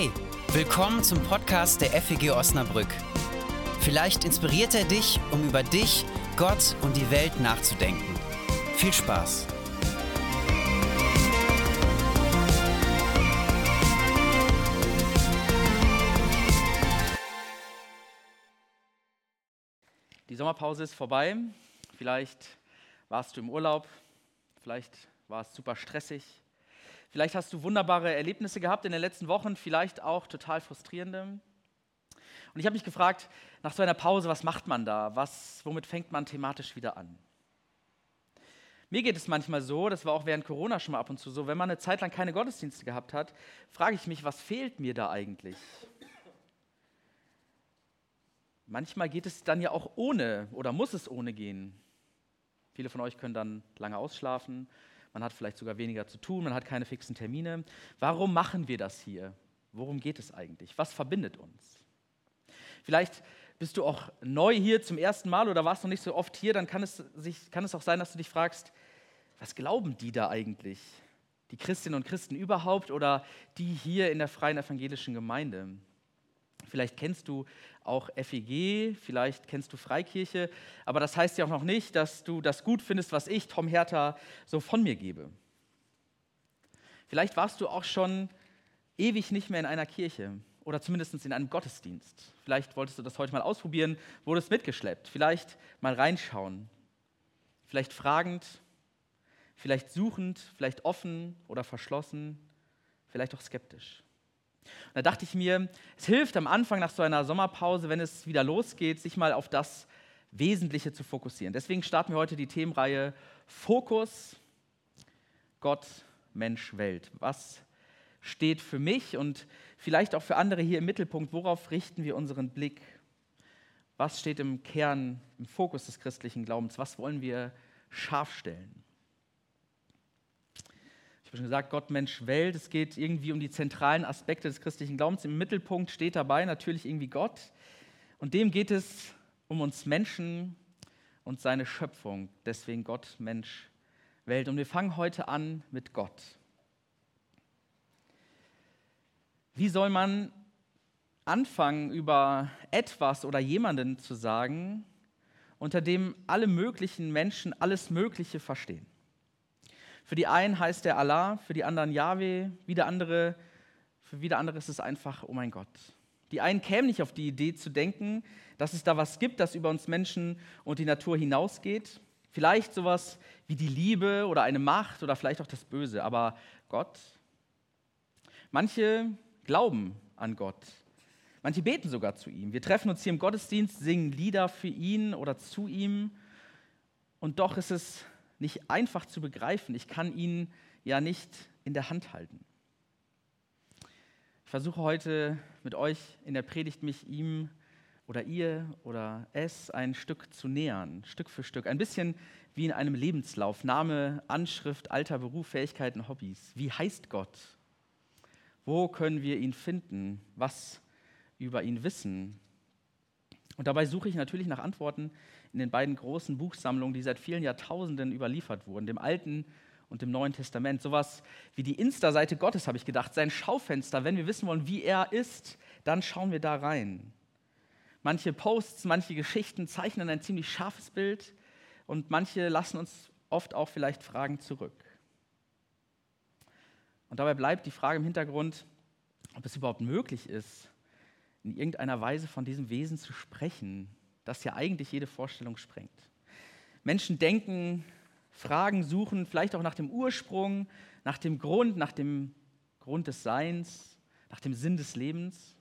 Hey, willkommen zum Podcast der FEG Osnabrück. Vielleicht inspiriert er dich, um über dich, Gott und die Welt nachzudenken. Viel Spaß! Die Sommerpause ist vorbei. Vielleicht warst du im Urlaub, vielleicht war es super stressig, Vielleicht hast du wunderbare Erlebnisse gehabt in den letzten Wochen, vielleicht auch total frustrierende. Und ich habe mich gefragt, nach so einer Pause, was macht man da? Was, womit fängt man thematisch wieder an? Mir geht es manchmal so, das war auch während Corona schon mal ab und zu so, wenn man eine Zeit lang keine Gottesdienste gehabt hat, frage ich mich, was fehlt mir da eigentlich? Manchmal geht es dann ja auch ohne oder muss es ohne gehen. Viele von euch können dann lange ausschlafen man hat vielleicht sogar weniger zu tun, man hat keine fixen Termine. Warum machen wir das hier? Worum geht es eigentlich? Was verbindet uns? Vielleicht bist du auch neu hier zum ersten Mal oder warst noch nicht so oft hier, dann kann es, sich, kann es auch sein, dass du dich fragst, was glauben die da eigentlich? Die Christinnen und Christen überhaupt oder die hier in der freien evangelischen Gemeinde? Vielleicht kennst du auch FEG, vielleicht kennst du Freikirche, aber das heißt ja auch noch nicht, dass du das gut findest, was ich, Tom Hertha, so von mir gebe. Vielleicht warst du auch schon ewig nicht mehr in einer Kirche oder zumindest in einem Gottesdienst. Vielleicht wolltest du das heute mal ausprobieren, wurdest mitgeschleppt, vielleicht mal reinschauen, vielleicht fragend, vielleicht suchend, vielleicht offen oder verschlossen, vielleicht auch skeptisch. Und da dachte ich mir, es hilft am Anfang nach so einer Sommerpause, wenn es wieder losgeht, sich mal auf das Wesentliche zu fokussieren. Deswegen starten wir heute die Themenreihe Fokus, Gott, Mensch, Welt. Was steht für mich und vielleicht auch für andere hier im Mittelpunkt? Worauf richten wir unseren Blick? Was steht im Kern, im Fokus des christlichen Glaubens? Was wollen wir scharf stellen? Habe schon gesagt, Gott, Mensch, Welt. Es geht irgendwie um die zentralen Aspekte des christlichen Glaubens. Im Mittelpunkt steht dabei natürlich irgendwie Gott. Und dem geht es um uns Menschen und seine Schöpfung. Deswegen Gott, Mensch, Welt. Und wir fangen heute an mit Gott. Wie soll man anfangen, über etwas oder jemanden zu sagen, unter dem alle möglichen Menschen alles Mögliche verstehen? Für die einen heißt er Allah, für die anderen Yahweh, wieder andere, für wieder andere ist es einfach, oh mein Gott. Die einen kämen nicht auf die Idee zu denken, dass es da was gibt, das über uns Menschen und die Natur hinausgeht. Vielleicht sowas wie die Liebe oder eine Macht oder vielleicht auch das Böse. Aber Gott? Manche glauben an Gott. Manche beten sogar zu ihm. Wir treffen uns hier im Gottesdienst, singen Lieder für ihn oder zu ihm. Und doch ist es nicht einfach zu begreifen. Ich kann ihn ja nicht in der Hand halten. Ich versuche heute mit euch in der Predigt mich ihm oder ihr oder es ein Stück zu nähern, Stück für Stück. Ein bisschen wie in einem Lebenslauf. Name, Anschrift, Alter, Beruf, Fähigkeiten, Hobbys. Wie heißt Gott? Wo können wir ihn finden? Was über ihn wissen? Und dabei suche ich natürlich nach Antworten in den beiden großen Buchsammlungen, die seit vielen Jahrtausenden überliefert wurden, dem Alten und dem Neuen Testament. Sowas wie die Insta-Seite Gottes, habe ich gedacht, sein Schaufenster. Wenn wir wissen wollen, wie er ist, dann schauen wir da rein. Manche Posts, manche Geschichten zeichnen ein ziemlich scharfes Bild und manche lassen uns oft auch vielleicht Fragen zurück. Und dabei bleibt die Frage im Hintergrund, ob es überhaupt möglich ist, in irgendeiner Weise von diesem Wesen zu sprechen, das ja eigentlich jede Vorstellung sprengt. Menschen denken, fragen, suchen vielleicht auch nach dem Ursprung, nach dem Grund, nach dem Grund des Seins, nach dem Sinn des Lebens.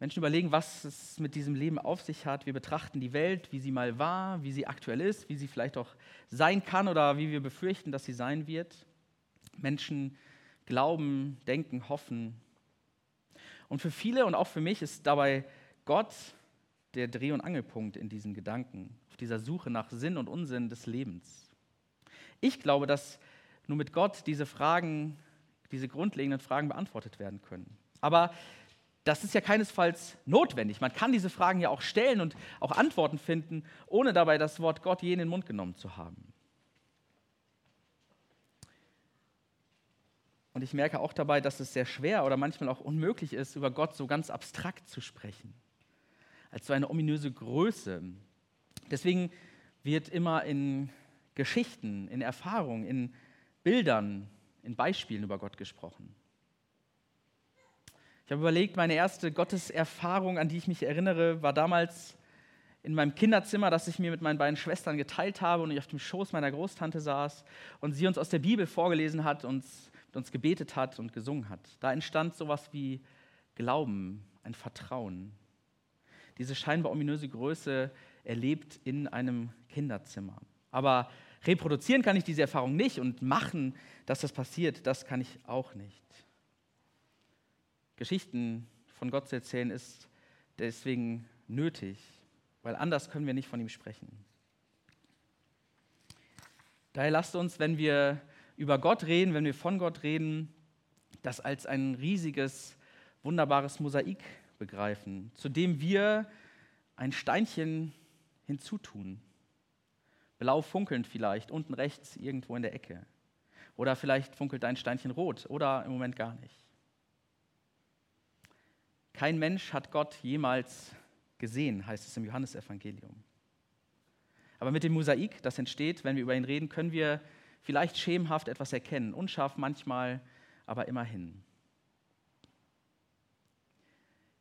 Menschen überlegen, was es mit diesem Leben auf sich hat. Wir betrachten die Welt, wie sie mal war, wie sie aktuell ist, wie sie vielleicht auch sein kann oder wie wir befürchten, dass sie sein wird. Menschen glauben, denken, hoffen. Und für viele und auch für mich ist dabei Gott der Dreh- und Angelpunkt in diesen Gedanken, auf dieser Suche nach Sinn und Unsinn des Lebens. Ich glaube, dass nur mit Gott diese Fragen, diese grundlegenden Fragen beantwortet werden können. Aber das ist ja keinesfalls notwendig. Man kann diese Fragen ja auch stellen und auch Antworten finden, ohne dabei das Wort Gott je in den Mund genommen zu haben. Und Und ich merke auch dabei, dass es sehr schwer oder manchmal auch unmöglich ist, über Gott so ganz abstrakt zu sprechen. Als so eine ominöse Größe. Deswegen wird immer in Geschichten, in Erfahrungen, in Bildern, in Beispielen über Gott gesprochen. Ich habe überlegt, meine erste Gotteserfahrung, an die ich mich erinnere, war damals in meinem Kinderzimmer, das ich mir mit meinen beiden Schwestern geteilt habe und ich auf dem Schoß meiner Großtante saß und sie uns aus der Bibel vorgelesen hat, uns, mit uns gebetet hat und gesungen hat. Da entstand sowas wie Glauben, ein Vertrauen. Diese scheinbar ominöse Größe erlebt in einem Kinderzimmer. Aber reproduzieren kann ich diese Erfahrung nicht und machen, dass das passiert, das kann ich auch nicht. Geschichten von Gott zu erzählen ist deswegen nötig, weil anders können wir nicht von ihm sprechen. Daher lasst uns, wenn wir über Gott reden, wenn wir von Gott reden, das als ein riesiges, wunderbares Mosaik begreifen, zu dem wir ein Steinchen hinzutun. Blau funkelnd vielleicht, unten rechts irgendwo in der Ecke. Oder vielleicht funkelt dein Steinchen rot oder im Moment gar nicht. Kein Mensch hat Gott jemals gesehen, heißt es im Johannesevangelium. Aber mit dem Mosaik, das entsteht, wenn wir über ihn reden, können wir vielleicht schemenhaft etwas erkennen, unscharf manchmal, aber immerhin.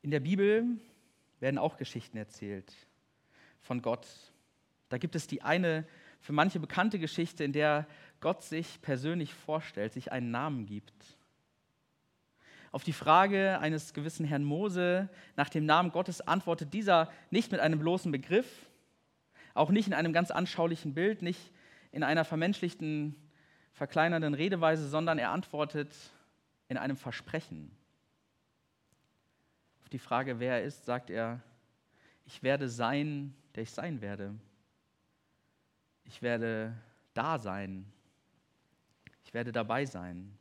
In der Bibel werden auch Geschichten erzählt von Gott. Da gibt es die eine für manche bekannte Geschichte, in der Gott sich persönlich vorstellt, sich einen Namen gibt. Auf die Frage eines gewissen Herrn Mose nach dem Namen Gottes antwortet dieser nicht mit einem bloßen Begriff, auch nicht in einem ganz anschaulichen Bild, nicht in einer vermenschlichten, verkleinernden Redeweise, sondern er antwortet in einem Versprechen. Die Frage, wer er ist, sagt er, ich werde sein, der ich sein werde. Ich werde da sein. Ich werde dabei sein.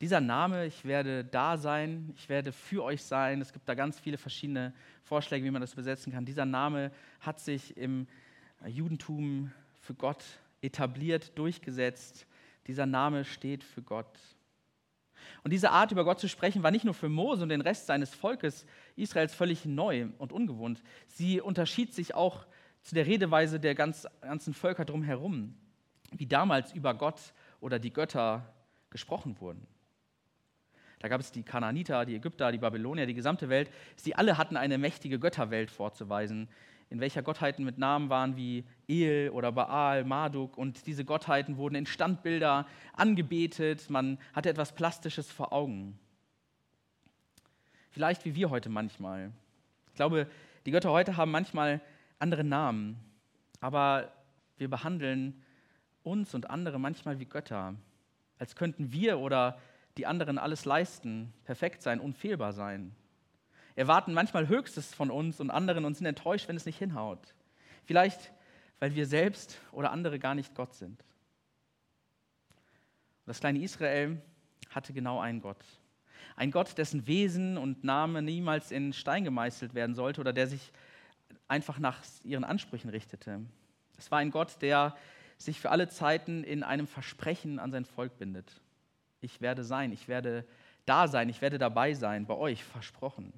Dieser Name, ich werde da sein, ich werde für euch sein, es gibt da ganz viele verschiedene Vorschläge, wie man das übersetzen kann. Dieser Name hat sich im Judentum für Gott etabliert, durchgesetzt. Dieser Name steht für Gott. Und diese Art, über Gott zu sprechen, war nicht nur für Mose und den Rest seines Volkes Israels völlig neu und ungewohnt. Sie unterschied sich auch zu der Redeweise der ganzen Völker drumherum, wie damals über Gott oder die Götter gesprochen wurden. Da gab es die Kanaaniter, die Ägypter, die Babylonier, die gesamte Welt. Sie alle hatten eine mächtige Götterwelt vorzuweisen, in welcher Gottheiten mit Namen waren wie El oder Baal, Marduk. Und diese Gottheiten wurden in Standbilder angebetet. Man hatte etwas Plastisches vor Augen. Vielleicht wie wir heute manchmal. Ich glaube, die Götter heute haben manchmal andere Namen, aber wir behandeln uns und andere manchmal wie Götter, als könnten wir oder die anderen alles leisten, perfekt sein, unfehlbar sein. Erwarten manchmal Höchstes von uns und anderen und sind enttäuscht, wenn es nicht hinhaut. Vielleicht, weil wir selbst oder andere gar nicht Gott sind. Das kleine Israel hatte genau einen Gott. Ein Gott, dessen Wesen und Name niemals in Stein gemeißelt werden sollte oder der sich einfach nach ihren Ansprüchen richtete. Es war ein Gott, der sich für alle Zeiten in einem Versprechen an sein Volk bindet. Ich werde sein, ich werde da sein, ich werde dabei sein, bei euch, versprochen.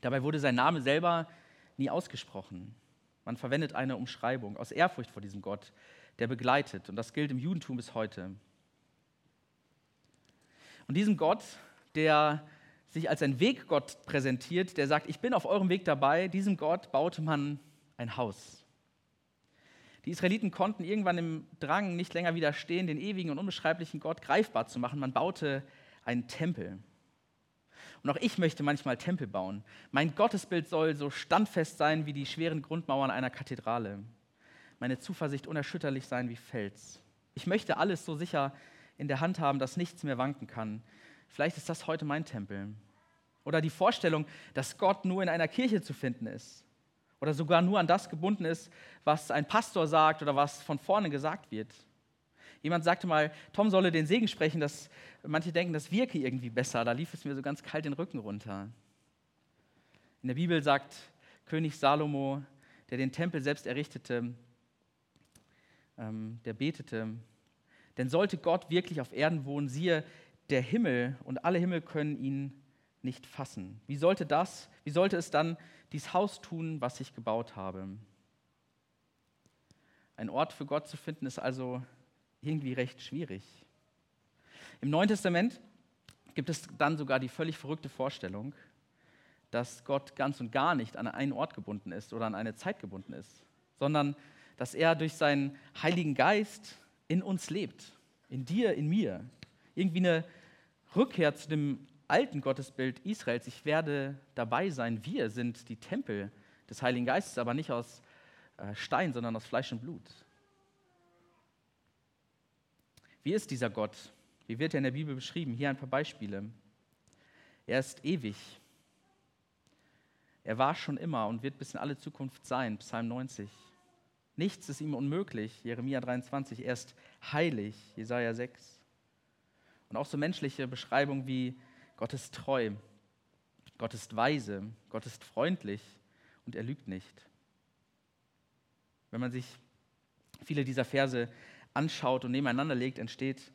Dabei wurde sein Name selber nie ausgesprochen. Man verwendet eine Umschreibung aus Ehrfurcht vor diesem Gott, der begleitet. Und das gilt im Judentum bis heute. Und diesem Gott, der sich als ein Weggott präsentiert, der sagt, ich bin auf eurem Weg dabei, diesem Gott baute man ein Haus. Die Israeliten konnten irgendwann im Drang nicht länger widerstehen, den ewigen und unbeschreiblichen Gott greifbar zu machen. Man baute einen Tempel. Und auch ich möchte manchmal Tempel bauen. Mein Gottesbild soll so standfest sein wie die schweren Grundmauern einer Kathedrale. Meine Zuversicht unerschütterlich sein wie Fels. Ich möchte alles so sicher in der Hand haben, dass nichts mehr wanken kann. Vielleicht ist das heute mein Tempel. Oder die Vorstellung, dass Gott nur in einer Kirche zu finden ist oder sogar nur an das gebunden ist, was ein Pastor sagt oder was von vorne gesagt wird. Jemand sagte mal, Tom solle den Segen sprechen, dass manche denken, das wirke irgendwie besser. Da lief es mir so ganz kalt den Rücken runter. In der Bibel sagt König Salomo, der den Tempel selbst errichtete, ähm, der betete, Denn sollte Gott wirklich auf Erden wohnen, siehe, der Himmel und alle Himmel können ihn nicht fassen. Wie sollte das, wie sollte es dann dies Haus tun, was ich gebaut habe? Ein Ort für Gott zu finden, ist also irgendwie recht schwierig. Im Neuen Testament gibt es dann sogar die völlig verrückte Vorstellung, dass Gott ganz und gar nicht an einen Ort gebunden ist oder an eine Zeit gebunden ist, sondern dass er durch seinen Heiligen Geist in uns lebt, in dir, in mir. Irgendwie eine Rückkehr zu dem alten Gottesbild Israels. Ich werde dabei sein. Wir sind die Tempel des Heiligen Geistes, aber nicht aus äh, Stein, sondern aus Fleisch und Blut. Wie ist dieser Gott? Wie wird er in der Bibel beschrieben? Hier ein paar Beispiele. Er ist ewig. Er war schon immer und wird bis in alle Zukunft sein. Psalm 90. Nichts ist ihm unmöglich. Jeremia 23. Er ist heilig. Jesaja 6. Und auch so menschliche Beschreibungen wie Gott ist treu, Gott ist weise, Gott ist freundlich und er lügt nicht. Wenn man sich viele dieser Verse anschaut und nebeneinander legt, entsteht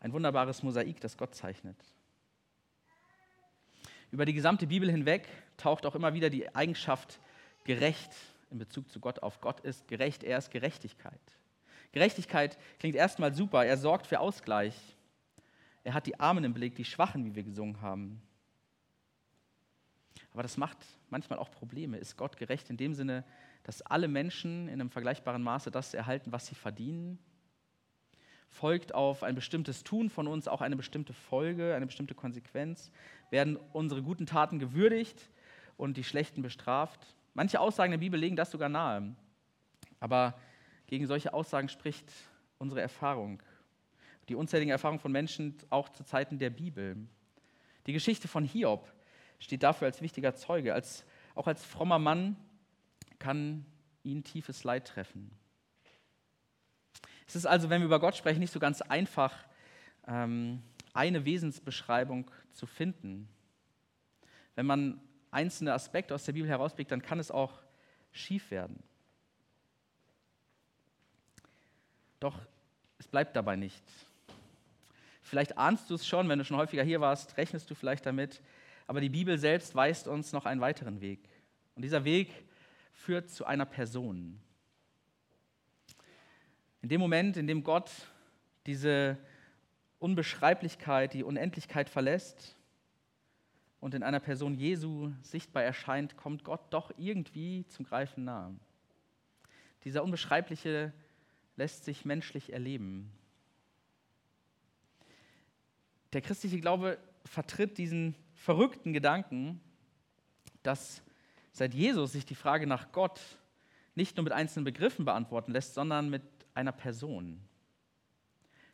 ein wunderbares Mosaik, das Gott zeichnet. Über die gesamte Bibel hinweg taucht auch immer wieder die Eigenschaft gerecht in Bezug zu Gott auf. Gott ist gerecht, er ist Gerechtigkeit. Gerechtigkeit klingt erstmal super, er sorgt für Ausgleich. Er hat die Armen im Blick, die Schwachen, wie wir gesungen haben. Aber das macht manchmal auch Probleme. Ist Gott gerecht in dem Sinne, dass alle Menschen in einem vergleichbaren Maße das erhalten, was sie verdienen? Folgt auf ein bestimmtes Tun von uns auch eine bestimmte Folge, eine bestimmte Konsequenz? Werden unsere guten Taten gewürdigt und die schlechten bestraft? Manche Aussagen der Bibel legen das sogar nahe. Aber gegen solche Aussagen spricht unsere Erfahrung. Die unzähligen Erfahrungen von Menschen auch zu Zeiten der Bibel. Die Geschichte von Hiob steht dafür als wichtiger Zeuge. Als, auch als frommer Mann kann ihn tiefes Leid treffen. Es ist also, wenn wir über Gott sprechen, nicht so ganz einfach, ähm, eine Wesensbeschreibung zu finden. Wenn man einzelne Aspekte aus der Bibel herausblickt, dann kann es auch schief werden. Doch es bleibt dabei nicht. Vielleicht ahnst du es schon, wenn du schon häufiger hier warst, rechnest du vielleicht damit, aber die Bibel selbst weist uns noch einen weiteren Weg. Und dieser Weg führt zu einer Person. In dem Moment, in dem Gott diese Unbeschreiblichkeit, die Unendlichkeit verlässt und in einer Person Jesu sichtbar erscheint, kommt Gott doch irgendwie zum Greifen nahe. Dieser Unbeschreibliche lässt sich menschlich erleben. Der christliche Glaube vertritt diesen verrückten Gedanken, dass seit Jesus sich die Frage nach Gott nicht nur mit einzelnen Begriffen beantworten lässt, sondern mit einer Person.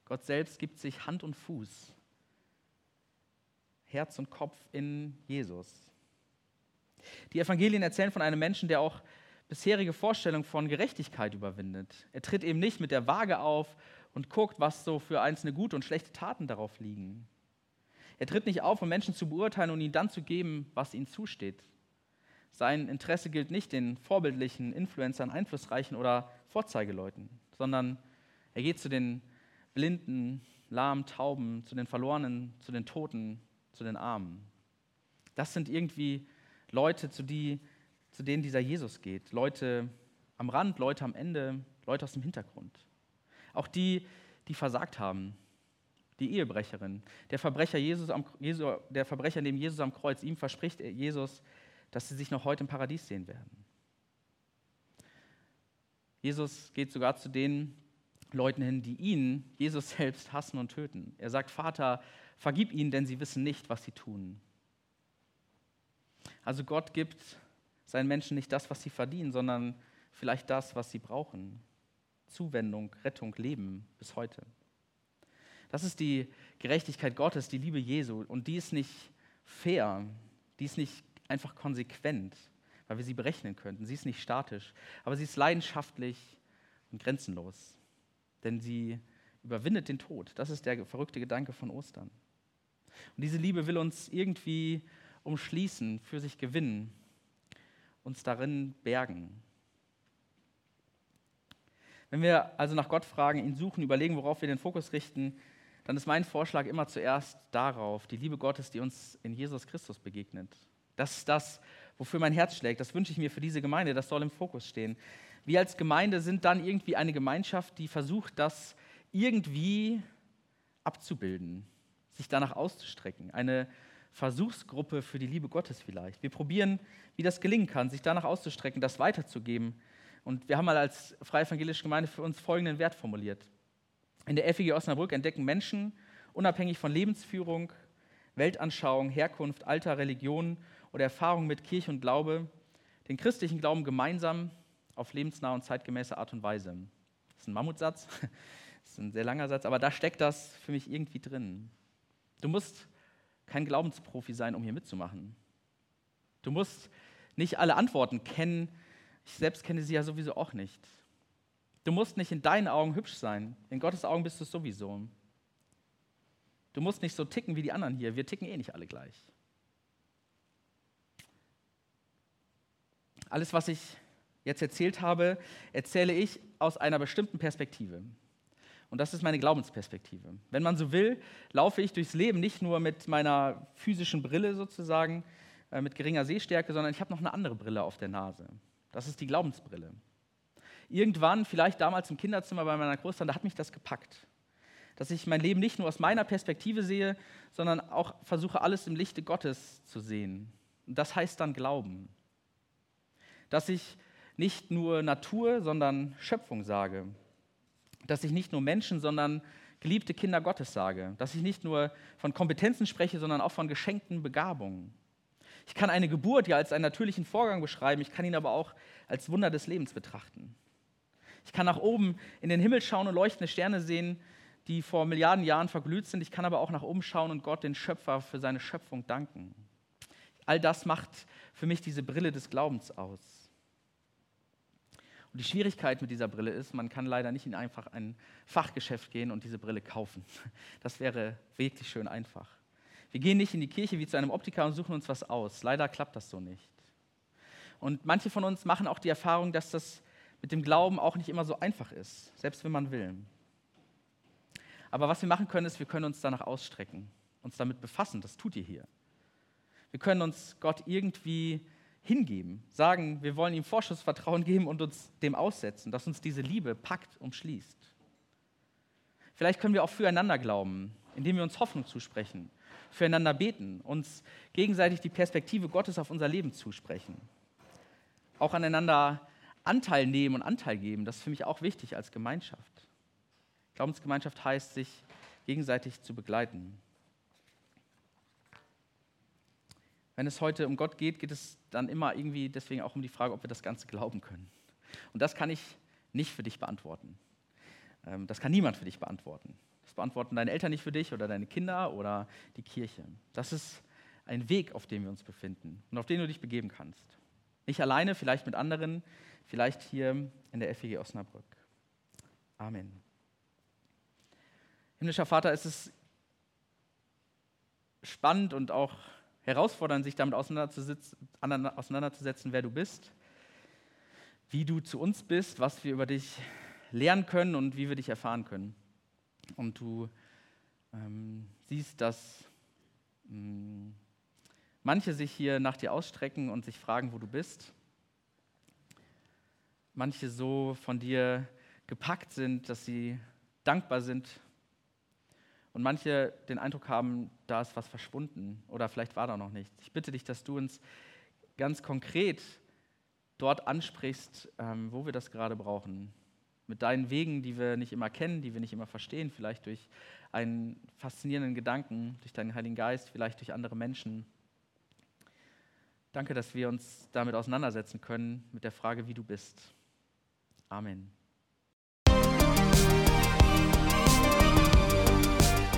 Gott selbst gibt sich Hand und Fuß, Herz und Kopf in Jesus. Die Evangelien erzählen von einem Menschen, der auch bisherige Vorstellungen von Gerechtigkeit überwindet. Er tritt eben nicht mit der Waage auf und guckt, was so für einzelne gute und schlechte Taten darauf liegen. Er tritt nicht auf, um Menschen zu beurteilen und ihnen dann zu geben, was ihnen zusteht. Sein Interesse gilt nicht den vorbildlichen Influencern, Einflussreichen oder Vorzeigeleuten sondern er geht zu den Blinden, Lahmen, Tauben, zu den Verlorenen, zu den Toten, zu den Armen. Das sind irgendwie Leute, zu, die, zu denen dieser Jesus geht. Leute am Rand, Leute am Ende, Leute aus dem Hintergrund. Auch die, die versagt haben. Die Ehebrecherin, der Verbrecher, Jesus am, Jesu, der Verbrecher neben Jesus am Kreuz, ihm verspricht Jesus, dass sie sich noch heute im Paradies sehen werden. Jesus geht sogar zu den Leuten hin, die ihn, Jesus selbst, hassen und töten. Er sagt, Vater, vergib ihnen, denn sie wissen nicht, was sie tun. Also Gott gibt seinen Menschen nicht das, was sie verdienen, sondern vielleicht das, was sie brauchen. Zuwendung, Rettung, Leben bis heute. Das ist die Gerechtigkeit Gottes, die Liebe Jesu. Und die ist nicht fair, die ist nicht einfach konsequent, weil wir sie berechnen könnten. Sie ist nicht statisch, aber sie ist leidenschaftlich und grenzenlos, denn sie überwindet den Tod. Das ist der verrückte Gedanke von Ostern. Und diese Liebe will uns irgendwie umschließen, für sich gewinnen, uns darin bergen. Wenn wir also nach Gott fragen, ihn suchen, überlegen, worauf wir den Fokus richten, dann ist mein Vorschlag immer zuerst darauf, die Liebe Gottes, die uns in Jesus Christus begegnet. Das ist das, wofür mein Herz schlägt. Das wünsche ich mir für diese Gemeinde. Das soll im Fokus stehen. Wir als Gemeinde sind dann irgendwie eine Gemeinschaft, die versucht, das irgendwie abzubilden, sich danach auszustrecken. Eine Versuchsgruppe für die Liebe Gottes vielleicht. Wir probieren, wie das gelingen kann, sich danach auszustrecken, das weiterzugeben. Und wir haben mal als Freie Evangelische Gemeinde für uns folgenden Wert formuliert. In der FEG Osnabrück entdecken Menschen, unabhängig von Lebensführung, Weltanschauung, Herkunft, Alter, Religion oder Erfahrung mit Kirche und Glaube, den christlichen Glauben gemeinsam auf lebensnahe und zeitgemäße Art und Weise. Das ist ein Mammutsatz, das ist ein sehr langer Satz, aber da steckt das für mich irgendwie drin. Du musst kein Glaubensprofi sein, um hier mitzumachen. Du musst nicht alle Antworten kennen. Ich selbst kenne sie ja sowieso auch nicht. Du musst nicht in deinen Augen hübsch sein. In Gottes Augen bist du es sowieso. Du musst nicht so ticken wie die anderen hier. Wir ticken eh nicht alle gleich. Alles, was ich jetzt erzählt habe, erzähle ich aus einer bestimmten Perspektive. Und das ist meine Glaubensperspektive. Wenn man so will, laufe ich durchs Leben nicht nur mit meiner physischen Brille sozusagen, äh, mit geringer Sehstärke, sondern ich habe noch eine andere Brille auf der Nase. Das ist die Glaubensbrille. Irgendwann, vielleicht damals im Kinderzimmer bei meiner Großtante, hat mich das gepackt. Dass ich mein Leben nicht nur aus meiner Perspektive sehe, sondern auch versuche, alles im Lichte Gottes zu sehen. Und das heißt dann Glauben. Dass ich nicht nur Natur, sondern Schöpfung sage dass ich nicht nur Menschen, sondern geliebte Kinder Gottes sage, dass ich nicht nur von Kompetenzen spreche, sondern auch von geschenkten Begabungen. Ich kann eine Geburt ja als einen natürlichen Vorgang beschreiben, ich kann ihn aber auch als Wunder des Lebens betrachten. Ich kann nach oben in den Himmel schauen und leuchtende Sterne sehen, die vor Milliarden Jahren verglüht sind. Ich kann aber auch nach oben schauen und Gott, den Schöpfer, für seine Schöpfung danken. All das macht für mich diese Brille des Glaubens aus. Und die Schwierigkeit mit dieser Brille ist, man kann leider nicht in einfach ein Fachgeschäft gehen und diese Brille kaufen. Das wäre wirklich schön einfach. Wir gehen nicht in die Kirche wie zu einem Optiker und suchen uns was aus. Leider klappt das so nicht. Und manche von uns machen auch die Erfahrung, dass das mit dem Glauben auch nicht immer so einfach ist, selbst wenn man will. Aber was wir machen können, ist, wir können uns danach ausstrecken, uns damit befassen. Das tut ihr hier. Wir können uns Gott irgendwie hingeben, sagen, wir wollen ihm Vorschussvertrauen geben und uns dem aussetzen, dass uns diese Liebe packt, umschließt. Vielleicht können wir auch füreinander glauben, indem wir uns Hoffnung zusprechen, füreinander beten, uns gegenseitig die Perspektive Gottes auf unser Leben zusprechen. Auch aneinander Anteil nehmen und Anteil geben, das ist für mich auch wichtig als Gemeinschaft. Glaubensgemeinschaft heißt, sich gegenseitig zu begleiten. Wenn es heute um Gott geht, geht es dann immer irgendwie deswegen auch um die Frage, ob wir das Ganze glauben können. Und das kann ich nicht für dich beantworten. Ähm, das kann niemand für dich beantworten. Das beantworten deine Eltern nicht für dich oder deine Kinder oder die Kirche. Das ist ein Weg, auf dem wir uns befinden und auf den du dich begeben kannst. Nicht alleine, vielleicht mit anderen, vielleicht hier in der FEG Osnabrück. Amen. Himmlischer Vater, es ist spannend und auch herausfordern, sich damit auseinanderzusetzen, wer du bist, wie du zu uns bist, was wir über dich lernen können und wie wir dich erfahren können. Und du ähm, siehst, dass mh, mm, manche sich hier nach dir ausstrecken und sich fragen, wo du bist. Manche so von dir gepackt sind, dass sie dankbar sind und manche den Eindruck haben, da ist was verschwunden oder vielleicht war da noch nichts. Ich bitte dich, dass du uns ganz konkret dort ansprichst, ähm, wo wir das gerade brauchen. Mit deinen Wegen, die wir nicht immer kennen, die wir nicht immer verstehen, vielleicht durch einen faszinierenden Gedanken, durch deinen Heiligen Geist, vielleicht durch andere Menschen. Danke, dass wir uns damit auseinandersetzen können, mit der Frage, wie du bist. Amen.